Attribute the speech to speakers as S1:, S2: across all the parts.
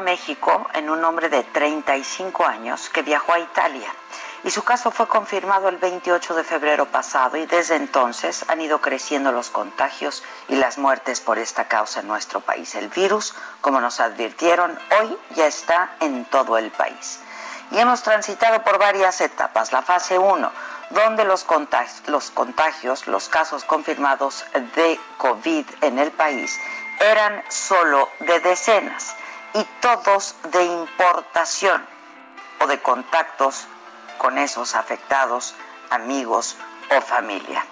S1: México en un hombre de 35 años que viajó a Italia y su caso fue confirmado el 28 de febrero pasado y desde entonces han ido creciendo los contagios y las muertes por esta causa en nuestro país. El virus, como nos advirtieron, hoy ya está en todo el país. Y hemos transitado por varias etapas. La fase 1, donde los contagios, los casos confirmados de COVID en el país eran solo de decenas y todos de importación o de contactos con esos afectados, amigos o familia.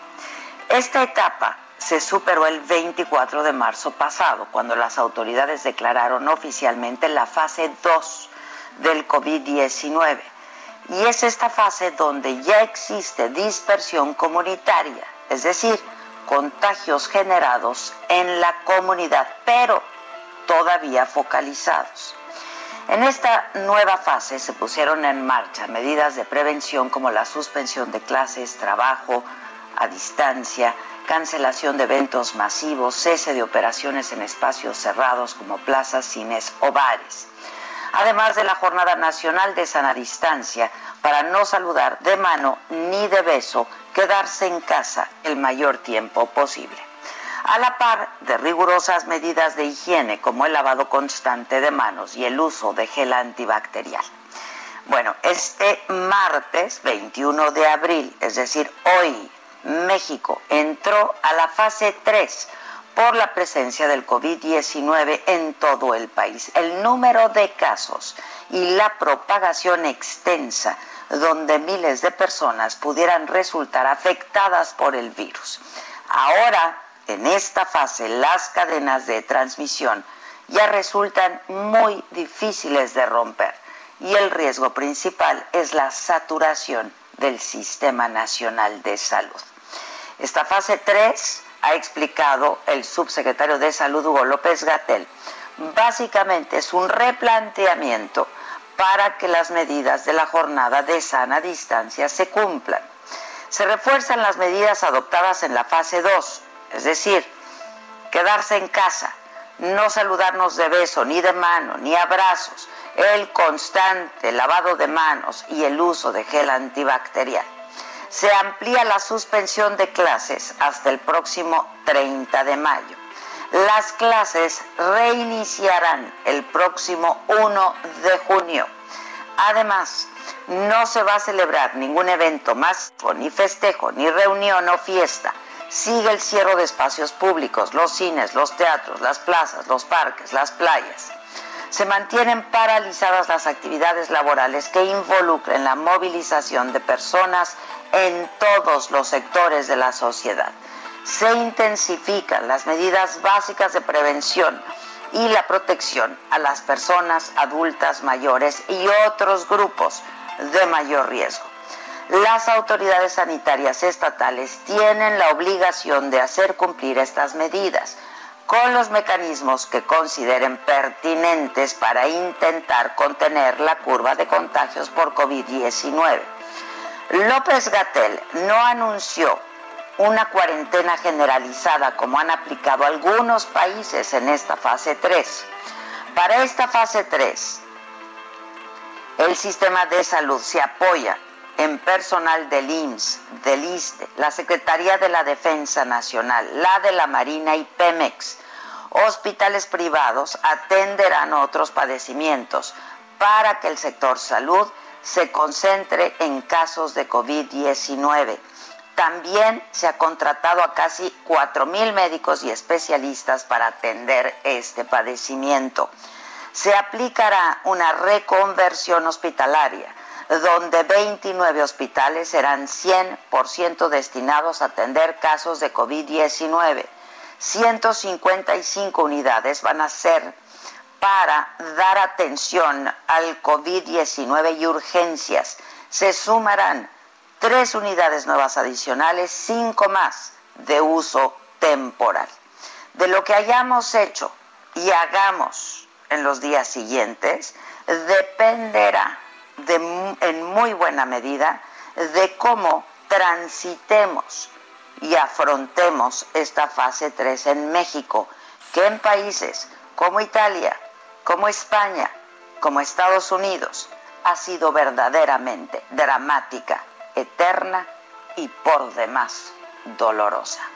S1: Esta etapa se superó el 24 de marzo pasado, cuando las autoridades declararon oficialmente la fase 2 del COVID-19. Y es esta fase donde ya existe dispersión comunitaria, es decir, contagios generados en la comunidad, pero todavía focalizados. En esta nueva fase se pusieron en marcha medidas de prevención como la suspensión de clases, trabajo a distancia, cancelación de eventos masivos, cese de operaciones en espacios cerrados como plazas, cines o bares. Además de la Jornada Nacional de Sana Distancia para no saludar de mano ni de beso, quedarse en casa el mayor tiempo posible a la par de rigurosas medidas de higiene como el lavado constante de manos y el uso de gel antibacterial. Bueno, este martes 21 de abril, es decir, hoy, México entró a la fase 3 por la presencia del COVID-19 en todo el país. El número de casos y la propagación extensa donde miles de personas pudieran resultar afectadas por el virus. Ahora en esta fase las cadenas de transmisión ya resultan muy difíciles de romper y el riesgo principal es la saturación del Sistema Nacional de Salud. Esta fase 3, ha explicado el subsecretario de Salud Hugo López Gatel, básicamente es un replanteamiento para que las medidas de la jornada de sana distancia se cumplan. Se refuerzan las medidas adoptadas en la fase 2, es decir, quedarse en casa, no saludarnos de beso, ni de mano, ni abrazos, el constante lavado de manos y el uso de gel antibacterial. Se amplía la suspensión de clases hasta el próximo 30 de mayo. Las clases reiniciarán el próximo 1 de junio. Además, no se va a celebrar ningún evento más, ni festejo, ni reunión o fiesta sigue el cierre de espacios públicos, los cines, los teatros, las plazas, los parques, las playas. Se mantienen paralizadas las actividades laborales que involucren la movilización de personas en todos los sectores de la sociedad. Se intensifican las medidas básicas de prevención y la protección a las personas adultas mayores y otros grupos de mayor riesgo las autoridades sanitarias estatales tienen la obligación de hacer cumplir estas medidas con los mecanismos que consideren pertinentes para intentar contener la curva de contagios por COVID-19. López Gatel no anunció una cuarentena generalizada como han aplicado algunos países en esta fase 3. Para esta fase 3, el sistema de salud se apoya en personal del IMSS, del ISTE, la Secretaría de la Defensa Nacional, la de la Marina y Pemex, hospitales privados atenderán otros padecimientos para que el sector salud se concentre en casos de COVID-19. También se ha contratado a casi 4.000 médicos y especialistas para atender este padecimiento. Se aplicará una reconversión hospitalaria, donde 29 hospitales serán 100% destinados a atender casos de COVID-19. 155 unidades van a ser para dar atención al COVID-19 y urgencias. Se sumarán tres unidades nuevas adicionales, cinco más de uso temporal. De lo que hayamos hecho y hagamos en los días siguientes, dependerá en muy buena medida de cómo transitemos y afrontemos esta fase 3 en México, que en países como Italia, como España, como Estados Unidos, ha sido verdaderamente dramática, eterna y por demás dolorosa.